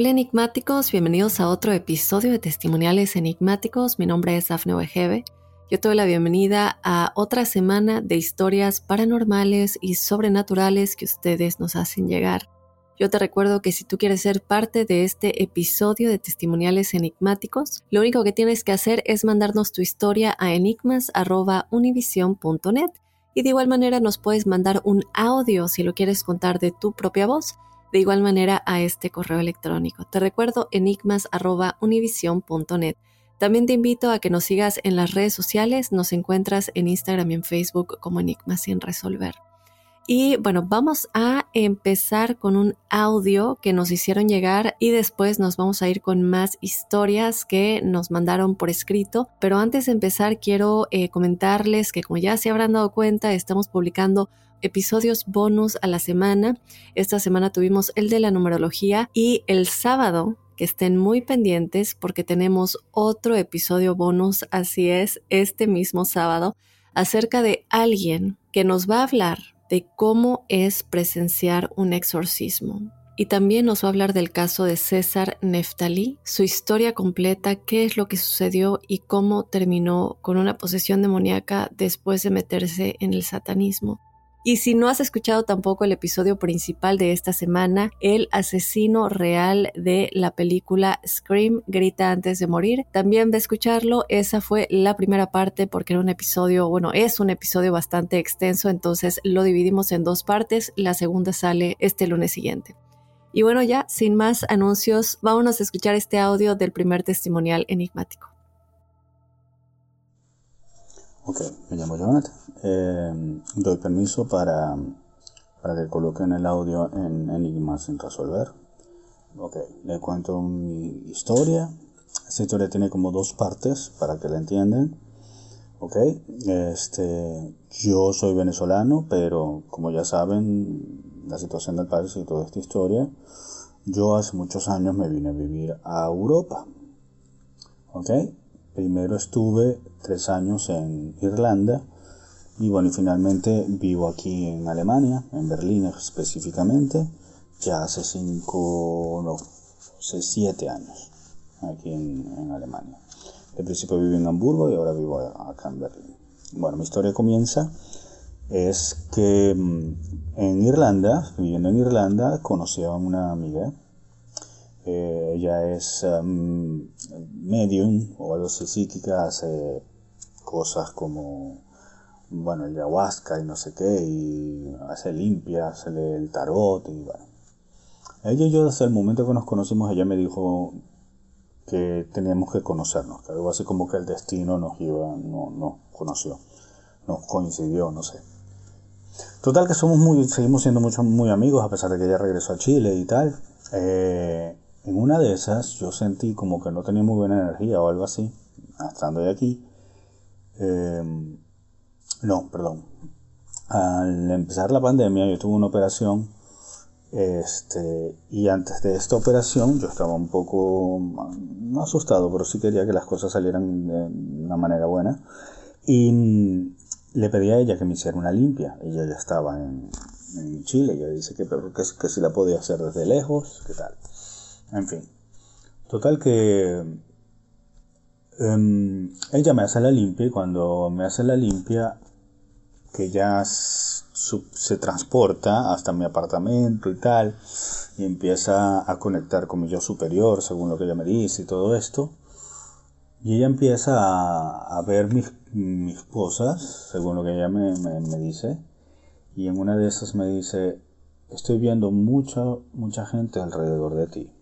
Hola enigmáticos, bienvenidos a otro episodio de Testimoniales Enigmáticos. Mi nombre es Dafne Wegebe. Yo te doy la bienvenida a otra semana de historias paranormales y sobrenaturales que ustedes nos hacen llegar. Yo te recuerdo que si tú quieres ser parte de este episodio de Testimoniales Enigmáticos, lo único que tienes que hacer es mandarnos tu historia a enigmas.univision.net y de igual manera nos puedes mandar un audio si lo quieres contar de tu propia voz de igual manera a este correo electrónico. Te recuerdo enigmas.univision.net. También te invito a que nos sigas en las redes sociales, nos encuentras en Instagram y en Facebook como Enigmas sin resolver. Y bueno, vamos a empezar con un audio que nos hicieron llegar y después nos vamos a ir con más historias que nos mandaron por escrito. Pero antes de empezar quiero eh, comentarles que como ya se habrán dado cuenta, estamos publicando episodios bonus a la semana. Esta semana tuvimos el de la numerología y el sábado que estén muy pendientes porque tenemos otro episodio bonus, así es, este mismo sábado, acerca de alguien que nos va a hablar de cómo es presenciar un exorcismo. Y también nos va a hablar del caso de César Neftalí, su historia completa, qué es lo que sucedió y cómo terminó con una posesión demoníaca después de meterse en el satanismo. Y si no has escuchado tampoco el episodio principal de esta semana, el asesino real de la película Scream, Grita antes de morir, también ve a escucharlo. Esa fue la primera parte porque era un episodio, bueno, es un episodio bastante extenso, entonces lo dividimos en dos partes. La segunda sale este lunes siguiente. Y bueno, ya sin más anuncios, vámonos a escuchar este audio del primer testimonial enigmático. Ok, me llamo Jonathan. Eh, doy permiso para, para que coloquen el audio en Enigmas sin resolver. Ok, le cuento mi historia. Esta historia tiene como dos partes para que la entiendan. Ok, este, yo soy venezolano, pero como ya saben, la situación del país y toda esta historia, yo hace muchos años me vine a vivir a Europa. Ok, Primero estuve tres años en Irlanda y bueno, y finalmente vivo aquí en Alemania, en Berlín específicamente, ya hace cinco, no, hace siete años aquí en, Alemania. De principio viví en Hamburgo y ahora vivo acá en Berlín. Bueno, mi historia comienza es que en Irlanda, viviendo en Irlanda, conocí a una amiga eh, ella es um, medium o algo así psíquica, hace cosas como, bueno, el ayahuasca y no sé qué, y hace limpia, hace el tarot y bueno. Ella y yo desde el momento que nos conocimos, ella me dijo que teníamos que conocernos, que algo así como que el destino nos iba, no, nos conoció, nos coincidió, no sé. Total que somos muy, seguimos siendo mucho, muy amigos a pesar de que ella regresó a Chile y tal. Eh, en una de esas yo sentí como que no tenía muy buena energía o algo así, estando de aquí. Eh, no, perdón. Al empezar la pandemia yo tuve una operación este, y antes de esta operación yo estaba un poco, no asustado, pero sí quería que las cosas salieran de una manera buena. Y le pedí a ella que me hiciera una limpia. Ella ya estaba en, Chile. Ella dice que, que, que si la podía hacer desde lejos, ¿qué tal? En fin. Total que um, ella me hace la limpia y cuando me hace la limpia que ya se transporta hasta mi apartamento y tal, y empieza a conectar con mi yo superior, según lo que ella me dice y todo esto. Y ella empieza a, ver mis, mis, cosas, según lo que ella me, me, dice. Y en una de esas me dice, estoy viendo mucha, mucha gente alrededor de ti.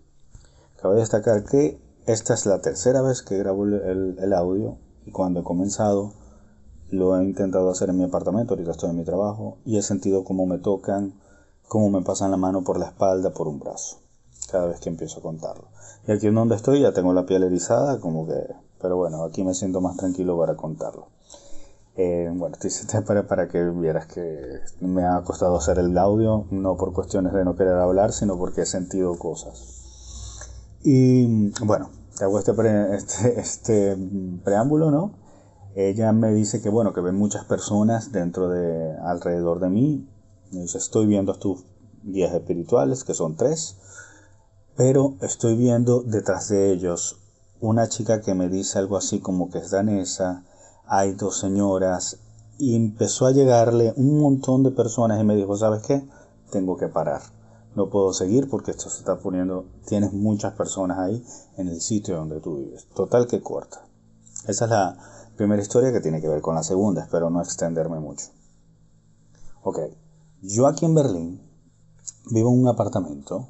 Cabe destacar que esta es la tercera vez que grabo el, audio y cuando he comenzado lo he intentado hacer en mi apartamento, ahorita estoy en mi trabajo y he sentido cómo me tocan, cómo me pasan la mano por la espalda, por un brazo, cada vez que empiezo a contarlo. Y aquí en donde estoy ya tengo la piel erizada, como que pero bueno, aquí me siento más tranquilo para contarlo. Eh, bueno, te para, para que vieras que me ha costado hacer el audio, no por cuestiones de no querer hablar, sino porque he sentido cosas. Y bueno, te hago este, este, este preámbulo, ¿no? Ella me dice que bueno, que ven muchas personas dentro de, alrededor de mí. Me dice, estoy viendo tus guías espirituales, que son tres, pero estoy viendo detrás de ellos una chica que me dice algo así como que es danesa, hay dos señoras, y empezó a llegarle un montón de personas y me dijo, ¿sabes qué? Tengo que parar. No puedo seguir porque esto se está poniendo, tienes muchas personas ahí en el sitio donde tú vives. Total que corta. Esa es la primera historia que tiene que ver con la segunda, espero no extenderme mucho. Ok, yo aquí en Berlín vivo en un apartamento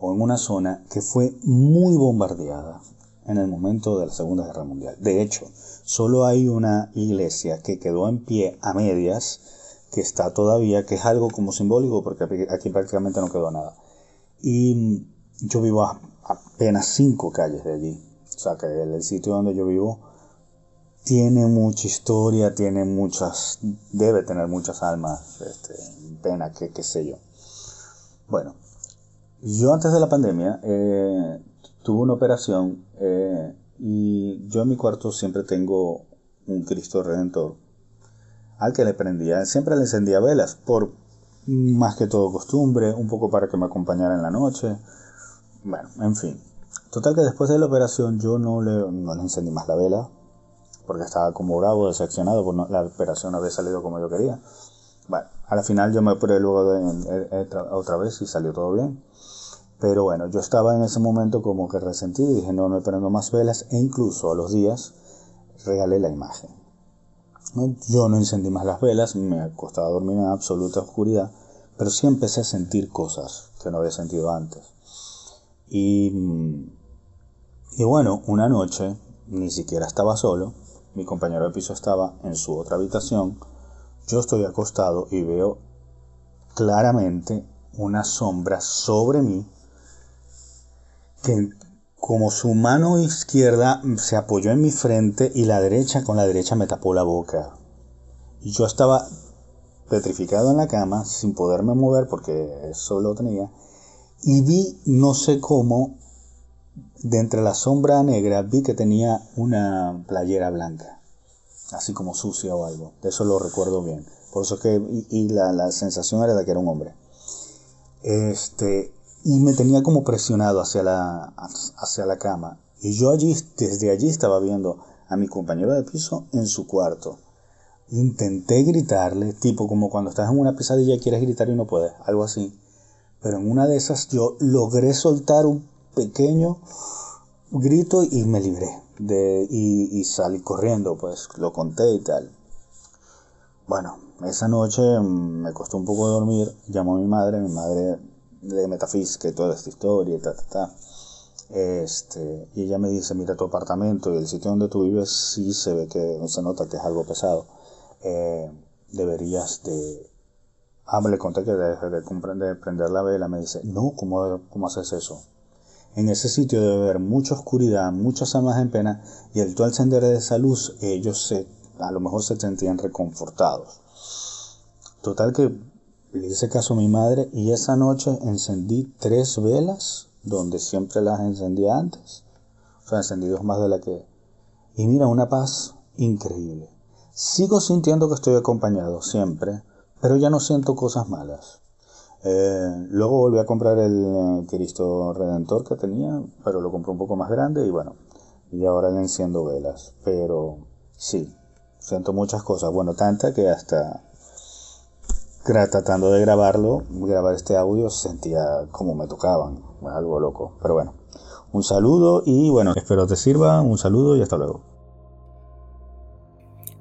o en una zona que fue muy bombardeada en el momento de la Segunda Guerra Mundial. De hecho, solo hay una iglesia que quedó en pie a medias, que está todavía, que es algo como simbólico, porque aquí prácticamente no quedó nada. Y yo vivo a apenas cinco calles de allí. O sea que el, sitio donde yo vivo tiene mucha historia, tiene muchas, debe tener muchas almas, este, pena, que qué sé yo. Bueno, yo antes de la pandemia eh, tuve una operación eh, y yo en mi cuarto siempre tengo un Cristo Redentor al que le prendía, siempre le encendía velas, por más que todo costumbre, un poco para que me acompañara en la noche. Bueno, en fin. Total que después de la operación yo no le, no le encendí más la vela, porque estaba como bravo, decepcionado, por la operación no había salido como yo quería. Bueno, a la final yo me operé luego de, otra vez y salió todo bien. Pero bueno, yo estaba en ese momento como que resentido y dije, no, no prendo más velas e incluso a los días regalé la imagen. Yo no encendí más las velas, me acostaba a dormir en absoluta oscuridad, pero sí empecé a sentir cosas que no había sentido antes. Y, y bueno, una noche, ni siquiera estaba solo, mi compañero de piso estaba en su otra habitación, yo estoy acostado y veo claramente una sombra sobre mí que como su mano izquierda se apoyó en mi frente y la derecha con la derecha me tapó la boca. Y yo estaba petrificado en la cama sin poderme mover porque eso lo tenía. Y vi, no sé cómo, de entre la sombra negra vi que tenía una playera blanca. Así como sucia o algo. De eso lo recuerdo bien. Por eso que, y, la, la sensación era de que era un hombre. Este, y me tenía como presionado hacia la, hacia la cama. Y yo allí, desde allí estaba viendo a mi compañero de piso en su cuarto. Intenté gritarle, tipo como cuando estás en una pesadilla y quieres gritar y no puedes, algo así. Pero en una de esas yo logré soltar un pequeño grito y me libré. De, y, y salí corriendo, pues lo conté y tal. Bueno, esa noche me costó un poco dormir, llamó a mi madre, mi madre de metafísica y toda esta historia y ta, ta, ta. Este, y ella me dice, mira tu apartamento y el sitio donde tú vives sí se ve que se nota que es algo pesado. Eh, deberías de... Ah, me le conté que deje de, de, prender la vela. Me dice, no, ¿cómo, ¿cómo haces eso? En ese sitio debe haber mucha oscuridad, muchas almas en pena, y el tú encender esa luz, ellos se, a lo mejor se sentían reconfortados. Total que le hice caso a mi madre y esa noche encendí tres velas donde siempre las encendía antes. O sea, encendí dos más de la que... Y mira, una paz increíble. Sigo sintiendo que estoy acompañado siempre, pero ya no siento cosas malas. Eh, luego volví a comprar el eh, Cristo Redentor que tenía, pero lo compré un poco más grande y bueno, y ahora le enciendo velas. Pero sí, siento muchas cosas. Bueno, tanta que hasta tratando de grabarlo, grabar este audio, sentía como me tocaban. Algo loco. Pero bueno, un saludo y bueno, espero te sirva. Un saludo y hasta luego.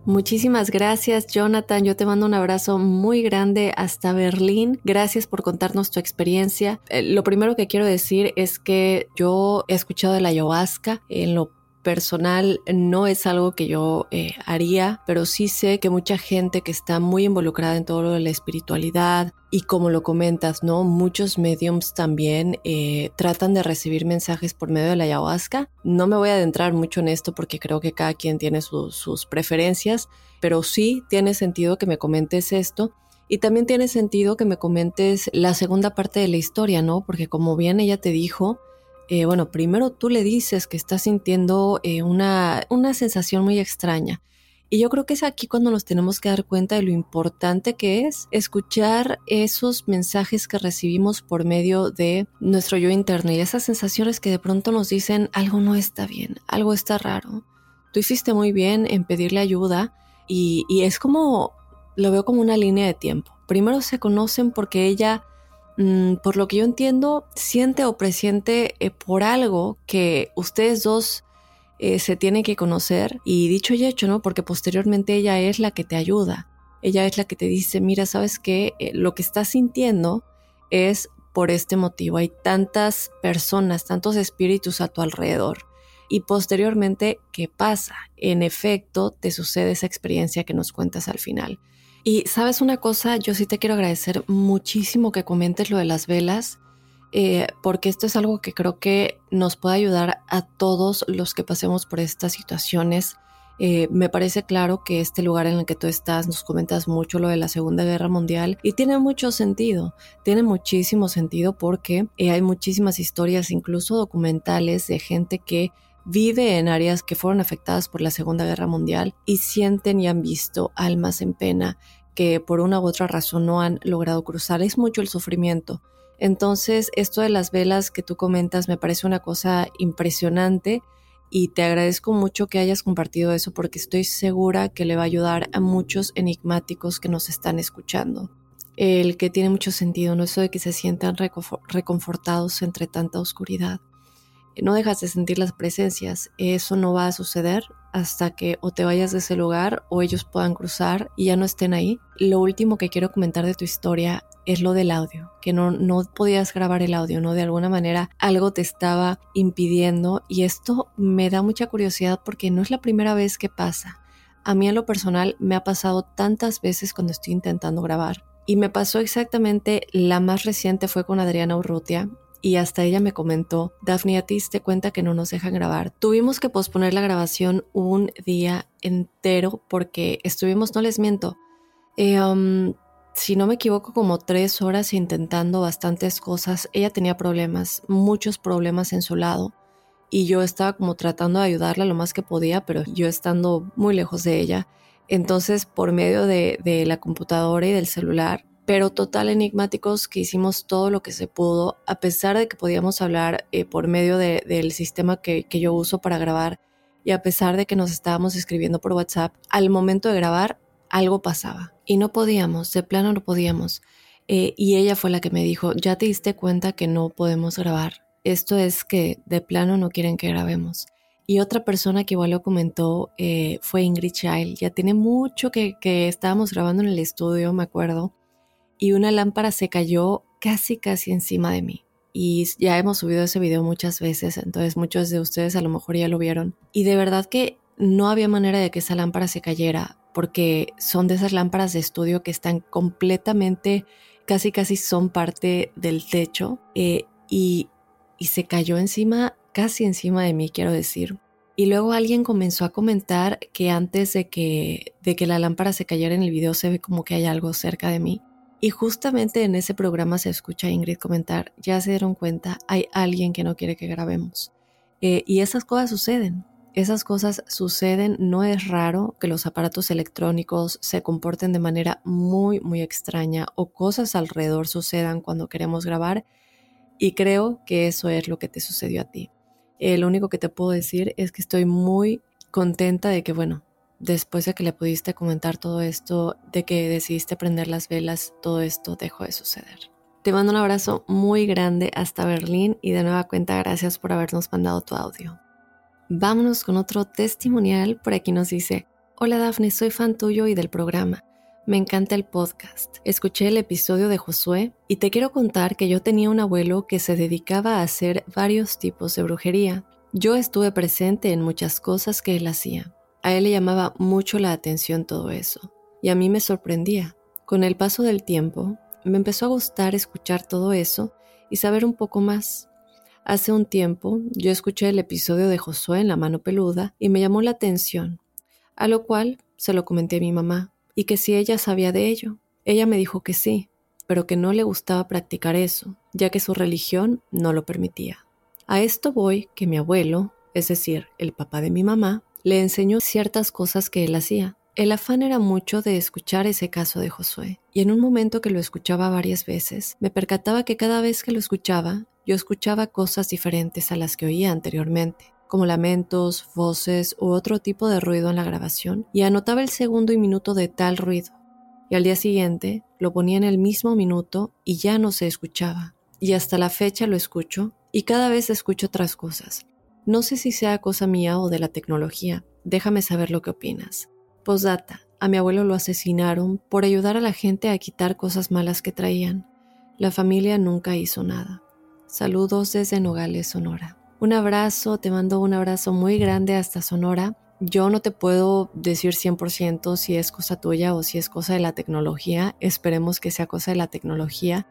Muchísimas gracias, Jonathan. Yo te mando un abrazo muy grande hasta Berlín. Gracias por contarnos tu experiencia. Eh, lo primero que quiero decir es que yo he escuchado de la ayahuasca en lo personal no es algo que yo eh, haría, pero sí sé que mucha gente que está muy involucrada en todo lo de la espiritualidad y como lo comentas, ¿no? Muchos mediums también eh, tratan de recibir mensajes por medio de la ayahuasca. No me voy a adentrar mucho en esto porque creo que cada quien tiene sus preferencias, pero sí tiene sentido que me comentes esto. Y también tiene sentido que me comentes la segunda parte de la historia, ¿no? Porque como bien ella te dijo, eh, bueno, primero tú le dices que estás sintiendo eh, una, una sensación muy extraña. Y yo creo que es aquí cuando nos tenemos que dar cuenta de lo importante que es escuchar esos mensajes que recibimos por medio de nuestro yo interno y esas sensaciones que de pronto nos dicen algo no está bien, algo está raro. Tú hiciste muy bien en pedirle ayuda y, y es como, lo veo como una línea de tiempo. Primero se conocen porque ella Mm, por lo que yo entiendo, siente o presiente eh, por algo que ustedes dos eh, se tienen que conocer y dicho y hecho, ¿no? Porque posteriormente ella es la que te ayuda. Ella es la que te dice, mira, sabes que eh, lo que estás sintiendo es por este motivo. Hay tantas personas, tantos espíritus a tu alrededor. Y posteriormente, ¿qué pasa? En efecto, te sucede esa experiencia que nos cuentas al final. Y sabes una cosa, yo sí te quiero agradecer muchísimo que comentes lo de las velas, eh, porque esto es algo que creo que nos puede ayudar a todos los que pasemos por estas situaciones. Eh, me parece claro que este lugar en el que tú estás, nos comentas mucho lo de la Segunda Guerra Mundial y tiene mucho sentido, tiene muchísimo sentido porque eh, hay muchísimas historias, incluso documentales, de gente que vive en áreas que fueron afectadas por la Segunda Guerra Mundial y sienten y han visto almas en pena que por una u otra razón no han logrado cruzar. Es mucho el sufrimiento. Entonces, esto de las velas que tú comentas me parece una cosa impresionante y te agradezco mucho que hayas compartido eso porque estoy segura que le va a ayudar a muchos enigmáticos que nos están escuchando. El que tiene mucho sentido, no eso de que se sientan reconfortados entre tanta oscuridad. No dejas de sentir las presencias, eso no va a suceder hasta que o te vayas de ese lugar o ellos puedan cruzar y ya no estén ahí. Lo último que quiero comentar de tu historia es lo del audio, que no, no podías grabar el audio, ¿no? De alguna manera algo te estaba impidiendo y esto me da mucha curiosidad porque no es la primera vez que pasa. A mí en lo personal me ha pasado tantas veces cuando estoy intentando grabar. Y me pasó exactamente, la más reciente fue con Adriana Urrutia, y hasta ella me comentó, Daphne, a ti te cuenta que no nos dejan grabar. Tuvimos que posponer la grabación un día entero porque estuvimos, no les miento, eh, um, si no me equivoco, como tres horas intentando bastantes cosas. Ella tenía problemas, muchos problemas en su lado. Y yo estaba como tratando de ayudarla lo más que podía, pero yo estando muy lejos de ella. Entonces, por medio de, de la computadora y del celular, pero total enigmáticos que hicimos todo lo que se pudo, a pesar de que podíamos hablar eh, por medio del sistema que, yo uso para grabar y a pesar de que nos estábamos escribiendo por WhatsApp, al momento de grabar algo pasaba y no podíamos, de plano no podíamos. Eh, y ella fue la que me dijo, ya te diste cuenta que no podemos grabar. Esto es que de plano no quieren que grabemos. Y otra persona que igual lo comentó eh, fue Ingrid Child. Ya tiene mucho que, que estábamos grabando en el estudio, me acuerdo y una lámpara se cayó casi casi encima de mí. Y ya hemos subido ese video muchas veces, entonces muchos de ustedes a lo mejor ya lo vieron. Y de verdad que no había manera de que esa lámpara se cayera, porque son de esas lámparas de estudio que están completamente, casi casi son parte del techo. Eh, y, y se cayó encima, casi encima de mí, quiero decir. Y luego alguien comenzó a comentar que antes de que, de que la lámpara se cayera en el video se ve como que hay algo cerca de mí. Y justamente en ese programa se escucha Ingrid comentar, ya se dieron cuenta, hay alguien que no quiere que grabemos. Eh, y esas cosas suceden, esas cosas suceden, no es raro que los aparatos electrónicos se comporten de manera muy, muy extraña o cosas alrededor sucedan cuando queremos grabar y creo que eso es lo que te sucedió a ti. Eh, lo único que te puedo decir es que estoy muy contenta de que, bueno, después de que le pudiste comentar todo esto, de que decidiste prender las velas, todo esto dejó de suceder. Te mando un abrazo muy grande hasta Berlín y de nueva cuenta gracias por habernos mandado tu audio. Vámonos con otro testimonial. Por aquí nos dice, hola Dafne, soy fan tuyo y del programa. Me encanta el podcast. Escuché el episodio de Josué y te quiero contar que yo tenía un abuelo que se dedicaba a hacer varios tipos de brujería. Yo estuve presente en muchas cosas que él hacía. A él le llamaba mucho la atención todo eso y a mí me sorprendía. Con el paso del tiempo, me empezó a gustar escuchar todo eso y saber un poco más. Hace un tiempo yo escuché el episodio de Josué en la mano peluda y me llamó la atención, a lo cual se lo comenté a mi mamá y que si ella sabía de ello. Ella me dijo que sí, pero que no le gustaba practicar eso, ya que su religión no lo permitía. A esto voy que mi abuelo, es decir, el papá de mi mamá, le enseñó ciertas cosas que él hacía. El afán era mucho de escuchar ese caso de Josué, y en un momento que lo escuchaba varias veces, me percataba que cada vez que lo escuchaba, yo escuchaba cosas diferentes a las que oía anteriormente, como lamentos, voces u otro tipo de ruido en la grabación, y anotaba el segundo y minuto de tal ruido. Y al día siguiente lo ponía en el mismo minuto y ya no se escuchaba. Y hasta la fecha lo escucho y cada vez escucho otras cosas. No sé si sea cosa mía o de la tecnología. Déjame saber lo que opinas. Postdata. A mi abuelo lo asesinaron por ayudar a la gente a quitar cosas malas que traían. La familia nunca hizo nada. Saludos desde Nogales, Sonora. Un abrazo, te mando un abrazo muy grande hasta Sonora. Yo no te puedo decir 100% si es cosa tuya o si es cosa de la tecnología. Esperemos que sea cosa de la tecnología.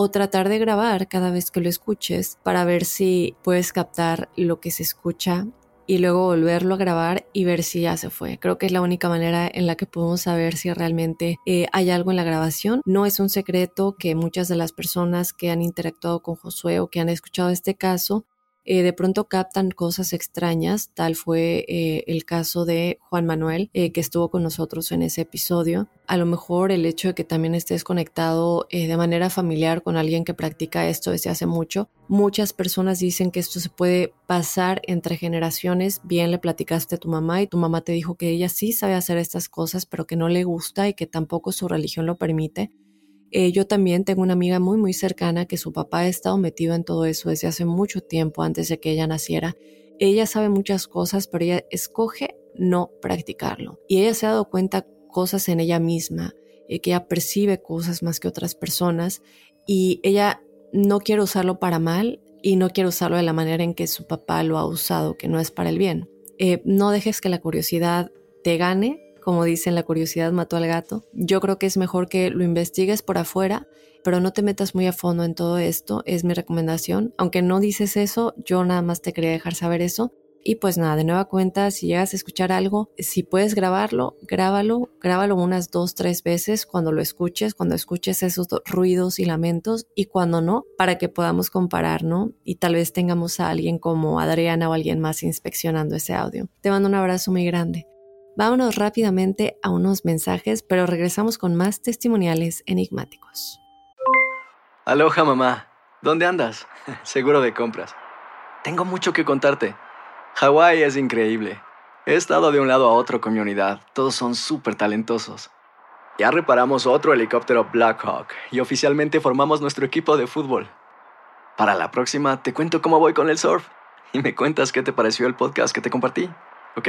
O tratar de grabar cada vez que lo escuches para ver si puedes captar lo que se escucha y luego volverlo a grabar y ver si ya se fue. Creo que es la única manera en la que podemos saber si realmente eh, hay algo en la grabación. No es un secreto que muchas de las personas que han interactuado con Josué o que han escuchado este caso eh, de pronto captan cosas extrañas. Tal fue eh, el caso de Juan Manuel, eh, que estuvo con nosotros en ese episodio. A lo mejor el hecho de que también estés conectado de manera familiar con alguien que practica esto desde hace mucho. Muchas personas dicen que esto se puede pasar entre generaciones. Bien le platicaste a tu mamá y tu mamá te dijo que ella sí sabe hacer estas cosas, pero que no le gusta y que tampoco su religión lo permite. Eh, yo también tengo una amiga muy, muy cercana que su papá ha estado metido en todo eso desde hace mucho tiempo, antes de que ella naciera. Ella sabe muchas cosas, pero ella escoge no practicarlo. Y ella se ha dado cuenta cosas en ella misma, eh, que ella percibe cosas más que otras personas y ella no quiere usarlo para mal y no quiere usarlo de la manera en que su papá lo ha usado, que no es para el bien. Eh, no dejes que la curiosidad te gane como dicen, la curiosidad mató al gato. Yo creo que es mejor que lo investigues por afuera, pero no te metas muy a fondo en todo esto, es mi recomendación. Aunque no dices eso, yo nada más te quería dejar saber eso. Y pues nada, de nueva cuenta, si llegas a escuchar algo, si puedes grabarlo, grábalo, grábalo unas dos, tres veces cuando lo escuches, cuando escuches esos ruidos y lamentos y cuando no, para que podamos comparar, ¿no? Y tal vez tengamos a alguien como Adriana o alguien más inspeccionando ese audio. Te mando un abrazo muy grande. Vámonos rápidamente a unos mensajes, pero regresamos con más testimoniales enigmáticos. Aloha mamá, ¿dónde andas? Seguro de compras. Tengo mucho que contarte. Hawái es increíble. He estado de un lado a otro con mi unidad. Todos son súper talentosos. Ya reparamos otro helicóptero Blackhawk y oficialmente formamos nuestro equipo de fútbol. Para la próxima te cuento cómo voy con el surf y me cuentas qué te pareció el podcast que te compartí, ¿ok?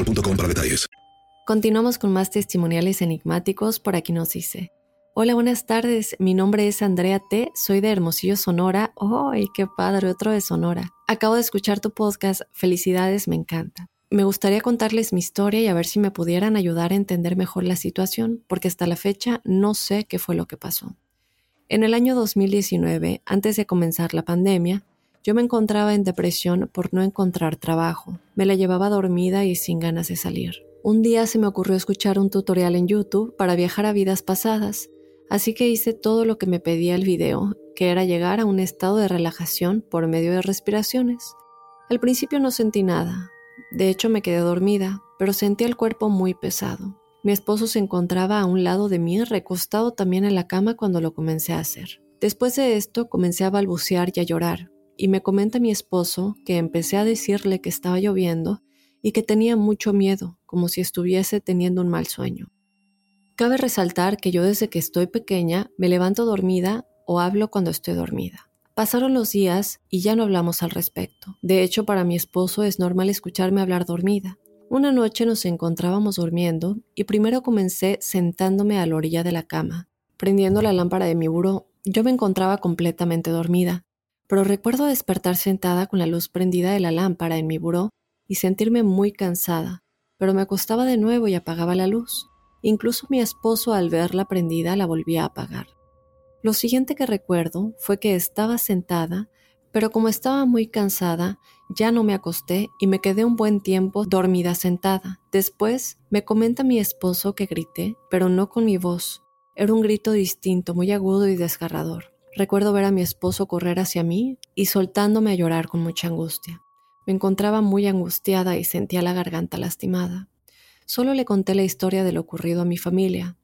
para detalles. Continuamos con más testimoniales enigmáticos por aquí nos dice. Hola, buenas tardes. Mi nombre es Andrea T. Soy de Hermosillo, Sonora. ¡Ay, qué padre! Otro de Sonora. Acabo de escuchar tu podcast. Felicidades, me encanta. Me gustaría contarles mi historia y a ver si me pudieran ayudar a entender mejor la situación, porque hasta la fecha no sé qué fue lo que pasó. En el año 2019, antes de comenzar la pandemia, yo me encontraba en depresión por no encontrar trabajo. Me la llevaba dormida y sin ganas de salir. Un día se me ocurrió escuchar un tutorial en YouTube para viajar a vidas pasadas, así que hice todo lo que me pedía el video, que era llegar a un estado de relajación por medio de respiraciones. Al principio no sentí nada, de hecho me quedé dormida, pero sentí el cuerpo muy pesado. Mi esposo se encontraba a un lado de mí, recostado también en la cama cuando lo comencé a hacer. Después de esto comencé a balbucear y a llorar, y me comenta mi esposo que empecé a decirle que estaba lloviendo y que tenía mucho miedo, como si estuviese teniendo un mal sueño. Cabe resaltar que yo desde que estoy pequeña me levanto dormida o hablo cuando estoy dormida. Pasaron los días y ya no hablamos al respecto. De hecho, para mi esposo es normal escucharme hablar dormida. Una noche nos encontrábamos durmiendo y primero comencé sentándome a la orilla de la cama. Prendiendo la lámpara de mi buró, yo me encontraba completamente dormida, pero recuerdo despertar sentada con la luz prendida de la lámpara en mi buró y sentirme muy cansada, pero me acostaba de nuevo y apagaba la luz. Incluso mi esposo al verla prendida la volvía a apagar. Lo siguiente que recuerdo fue que estaba sentada, pero como estaba muy cansada, ya no me acosté y me quedé un buen tiempo dormida sentada. Después me comenta mi esposo que grité, pero no con mi voz. Era un grito distinto, muy agudo y desgarrador. Recuerdo ver a mi esposo correr hacia mí y soltándome a llorar con mucha angustia. Me encontraba muy angustiada y sentía la garganta lastimada. Solo le conté la historia de lo ocurrido a mi familia.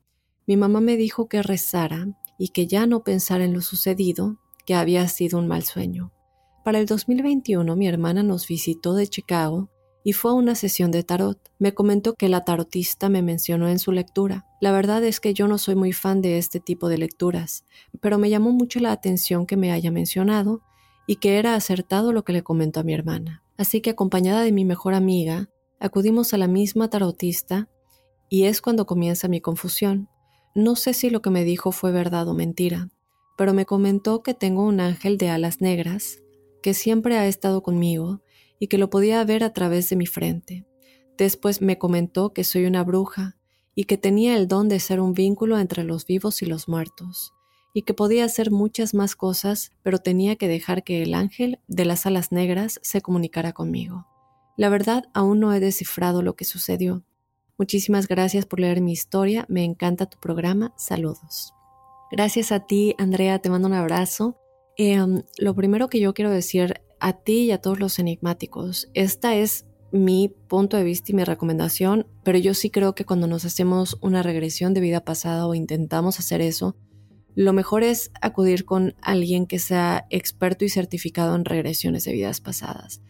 Mi mamá me dijo que rezara y que ya no pensara en lo sucedido, que había sido un mal sueño. Para el 2021 mi hermana nos visitó de Chicago y fue a una sesión de tarot. Me comentó que la tarotista me mencionó en su lectura. La verdad es que yo no soy muy fan de este tipo de lecturas, pero me llamó mucho la atención que me haya mencionado y que era acertado lo que le comentó a mi hermana. Así que acompañada de mi mejor amiga, acudimos a la misma tarotista y es cuando comienza mi confusión. No sé si lo que me dijo fue verdad o mentira, pero me comentó que tengo un ángel de alas negras, que siempre ha estado conmigo y que lo podía ver a través de mi frente. Después me comentó que soy una bruja y que tenía el don de ser un vínculo entre los vivos y los muertos, y que podía hacer muchas más cosas, pero tenía que dejar que el ángel de las alas negras se comunicara conmigo. La verdad, aún no he descifrado lo que sucedió. Muchísimas gracias por leer mi historia, me encanta tu programa, saludos. Gracias a ti, Andrea, te mando un abrazo. Em, lo primero que yo quiero decir a ti y a todos los enigmáticos. Esta es mi punto de vista y mi recomendación, pero yo sí creo que cuando nos hacemos una regresión de vida pasada o intentamos hacer eso, lo mejor es acudir con alguien que sea experto y certificado en regresiones de vidas pasadas.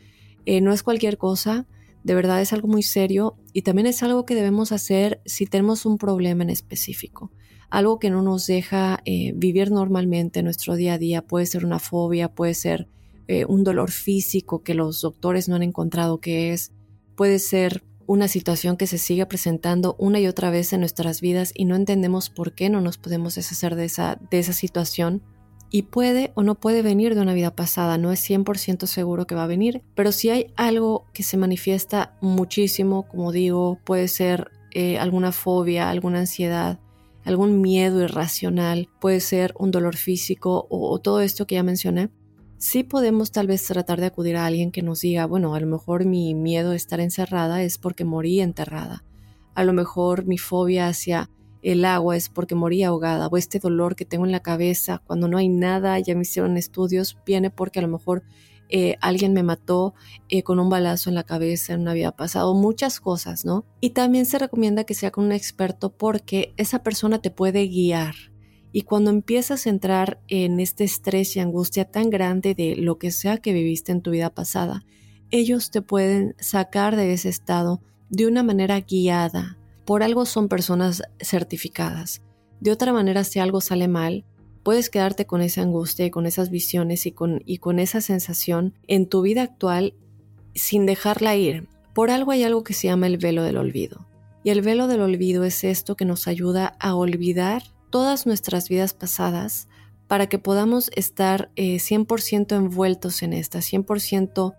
Eh, no es cualquier cosa, de verdad es algo muy serio y también es algo que debemos hacer si tenemos un problema en específico. Algo que no nos deja eh, vivir normalmente en nuestro día a día. Puede ser una fobia, puede ser eh, un dolor físico que los doctores no han encontrado que es, puede ser una situación que se sigue presentando una y otra vez en nuestras vidas y no entendemos por qué no nos podemos deshacer de esa, de esa situación. Y puede o no puede venir de una vida pasada, no es 100% seguro que va a venir, pero si hay algo que se manifiesta muchísimo, como digo, puede ser eh, alguna fobia, alguna ansiedad, algún miedo irracional, puede ser un dolor físico o todo esto que ya mencioné, sí podemos tal vez tratar de acudir a alguien que nos diga, bueno, a lo mejor mi miedo de estar encerrada es porque morí enterrada. A lo mejor mi fobia hacia el agua es porque morí ahogada o este dolor que tengo en la cabeza cuando no hay nada, ya me hicieron estudios, viene porque a lo mejor eh, alguien me mató eh, con un balazo en la cabeza en una vida pasada, muchas cosas, ¿no? Y también se recomienda que sea con un experto porque esa persona te puede guiar. Y cuando empiezas a entrar en este estrés y angustia tan grande de lo que sea que viviste en tu vida pasada, ellos te pueden sacar de ese estado de una manera guiada. Por algo son personas certificadas. De otra manera, si algo sale mal, puedes quedarte con esa angustia y con esas visiones y con, y con esa sensación en tu vida actual sin dejarla ir. Por algo hay algo que se llama el velo del olvido. Y el velo del olvido es esto que nos ayuda a olvidar todas nuestras vidas pasadas para que podamos estar 100% eh, envueltos en esta, 100%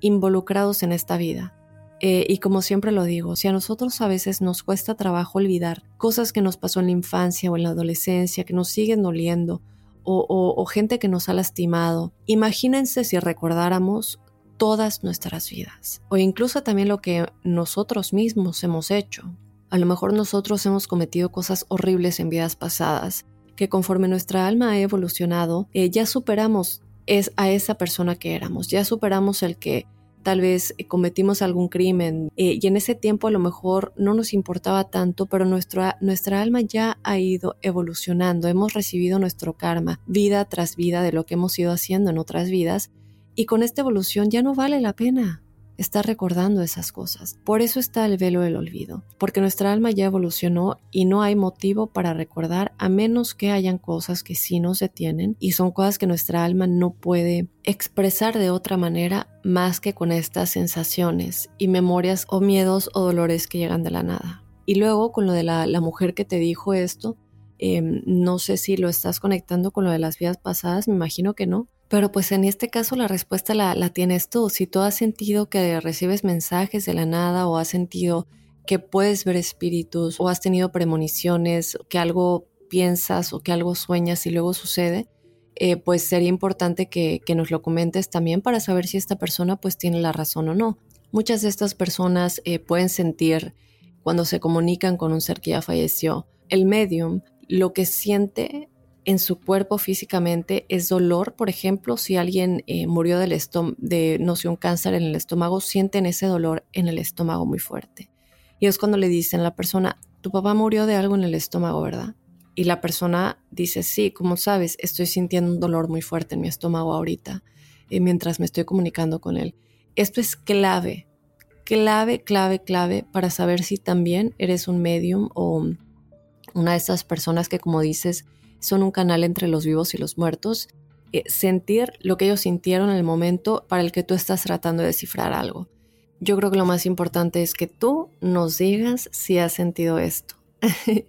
involucrados en esta vida. Eh, y como siempre lo digo, si a nosotros a veces nos cuesta trabajo olvidar cosas que nos pasó en la infancia o en la adolescencia, que nos siguen doliendo, o, gente que nos ha lastimado, imagínense si recordáramos todas nuestras vidas, o incluso también lo que nosotros mismos hemos hecho. A lo mejor nosotros hemos cometido cosas horribles en vidas pasadas, que conforme nuestra alma ha evolucionado, eh, ya superamos es a esa persona que éramos, ya superamos el que tal vez eh, cometimos algún crimen eh, y en ese tiempo a lo mejor no nos importaba tanto, pero nuestra, nuestra alma ya ha ido evolucionando, hemos recibido nuestro karma vida tras vida de lo que hemos ido haciendo en otras vidas y con esta evolución ya no vale la pena está recordando esas cosas. Por eso está el velo del olvido, porque nuestra alma ya evolucionó y no hay motivo para recordar a menos que hayan cosas que sí nos detienen y son cosas que nuestra alma no puede expresar de otra manera más que con estas sensaciones y memorias o miedos o dolores que llegan de la nada. Y luego con lo de la, mujer que te dijo esto, em, no sé si lo estás conectando con lo de las vidas pasadas, me imagino que no, pero pues en este caso la respuesta la, tienes tú. Si tú has sentido que recibes mensajes de la nada o has sentido que puedes ver espíritus o has tenido premoniciones, que algo piensas o que algo sueñas y luego sucede, eh, pues sería importante que, nos lo comentes también para saber si esta persona pues tiene la razón o no. Muchas de estas personas eh, pueden sentir cuando se comunican con un ser que ya falleció. El medium lo que siente en su cuerpo físicamente es dolor, por ejemplo, si alguien eh, murió de, no sé, un cáncer en el estómago, sienten ese dolor en el estómago muy fuerte. Y es cuando le dicen a la persona, tu papá murió de algo en el estómago, ¿verdad? Y la persona dice, sí, como sabes, estoy sintiendo un dolor muy fuerte en mi estómago ahorita, eh, mientras me estoy comunicando con él. Esto es clave, clave, clave, clave para saber si también eres un medium o una de esas personas que, como dices, son un canal entre los vivos y los muertos. Eh, sentir lo que ellos sintieron en el momento para el que tú estás tratando de descifrar algo. Yo creo que lo más importante es que tú nos digas si has sentido esto.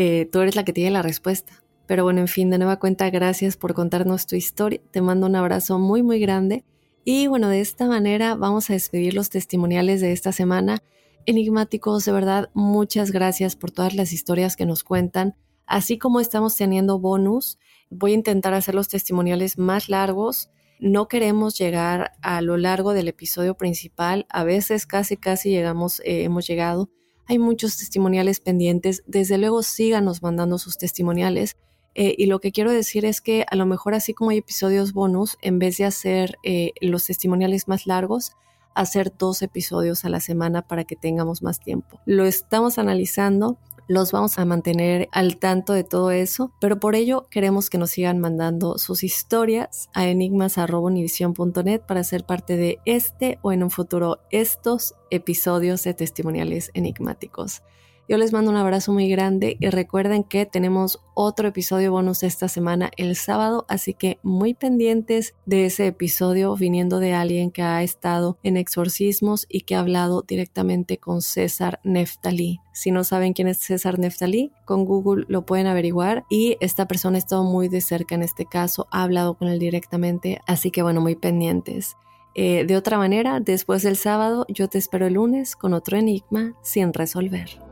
Eh, tú eres la que tiene la respuesta. Pero bueno, en fin, de nueva cuenta, gracias por contarnos tu historia. Te mando un abrazo muy, muy grande. Y bueno, de esta manera vamos a despedir los testimoniales de esta semana. Enigmáticos, de verdad, muchas gracias por todas las historias que nos cuentan. Así como estamos teniendo bonus, voy a intentar hacer los testimoniales más largos. No queremos llegar a lo largo del episodio principal. A veces casi casi llegamos, eh, hemos llegado. Hay muchos testimoniales pendientes. Desde luego síganos mandando sus testimoniales. Eh, y lo que quiero decir es que a lo mejor así como hay episodios bonus, en vez de hacer eh, los testimoniales más largos, hacer dos episodios a la semana para que tengamos más tiempo. Lo estamos analizando los vamos a mantener al tanto de todo eso, pero por ello queremos que nos sigan mandando sus historias a enigmas.univision.net para ser parte de este o en un futuro estos episodios de testimoniales enigmáticos. Yo les mando un abrazo muy grande y recuerden que tenemos otro episodio bonus esta semana el sábado, así que muy pendientes de ese episodio viniendo de alguien que ha estado en exorcismos y que ha hablado directamente con César Neftalí. Si no saben quién es César Neftalí, con Google lo pueden averiguar y esta persona ha estado muy de cerca en este caso, ha hablado con él directamente, así que bueno, muy pendientes. Eh, de otra manera, después del sábado, yo te espero el lunes con otro enigma sin resolver.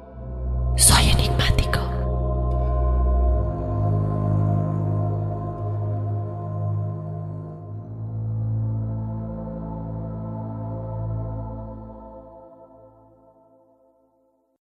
Soy enigmático.